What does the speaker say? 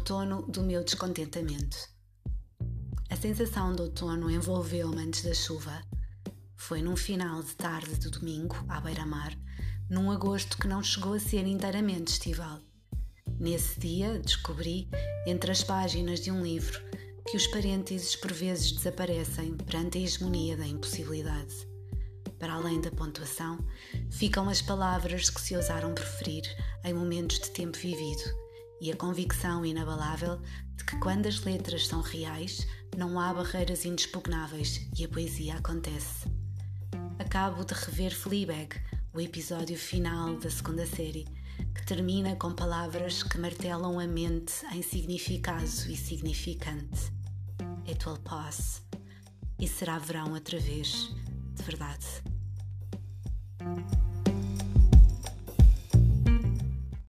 outono do meu descontentamento. A sensação de outono envolveu-me antes da chuva. Foi num final de tarde de domingo, à beira-mar, num agosto que não chegou a ser inteiramente estival. Nesse dia descobri, entre as páginas de um livro, que os parênteses por vezes desaparecem perante a hegemonia da impossibilidade. Para além da pontuação, ficam as palavras que se ousaram preferir em momentos de tempo vivido e a convicção inabalável de que quando as letras são reais, não há barreiras inexpugnáveis e a poesia acontece. Acabo de rever Fleabag, o episódio final da segunda série, que termina com palavras que martelam a mente em significado e significante. It will pass. E será verão outra vez, de verdade.